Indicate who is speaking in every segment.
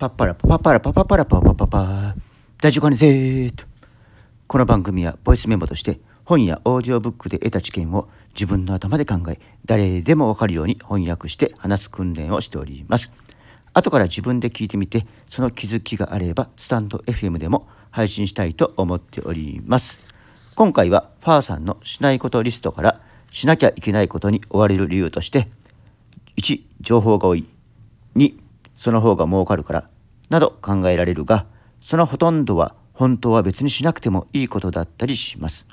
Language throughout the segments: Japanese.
Speaker 1: パッパラパパパラパパパラパパパパ大丈夫かねぜーと。この番組はボイスメモとして本やオーディオブックで得た知見を自分の頭で考え誰でもわかるように翻訳して話す訓練をしております。後から自分で聞いてみてその気づきがあればスタンド FM でも配信したいと思っております。今回はファーさんのしないことリストからしなきゃいけないことに追われる理由として1情報が多い。2その方が儲かるからなど考えられるがそのほとんどは本当は別にしなくてもいいことだったりします。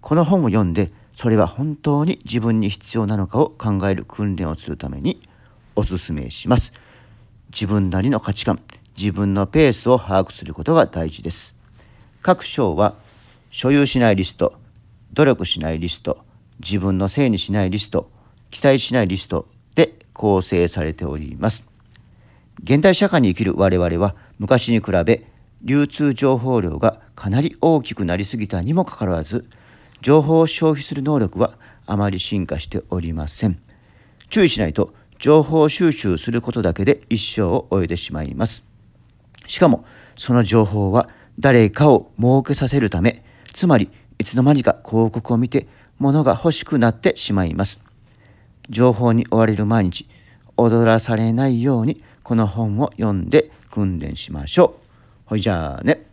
Speaker 1: この本を読んでそれは本当に自分に必要なのかを考える訓練をするためにおすすめします。自分なりの価値観自分のペースを把握することが大事です。各章は所有しないリスト努力しないリスト自分のせいにしないリスト期待しないリストで構成されております。現代社会に生きる我々は昔に比べ流通情報量がかなり大きくなりすぎたにもかかわらず情報を消費する能力はあまり進化しておりません。注意しないと情報収集することだけで一生を終えてしまいます。しかもその情報は誰かを儲けさせるためつまりいつの間にか広告を見て物が欲しくなってしまいます。情報に追われる毎日踊らされないようにこの本を読んで訓練しましょう。ほいじゃあね。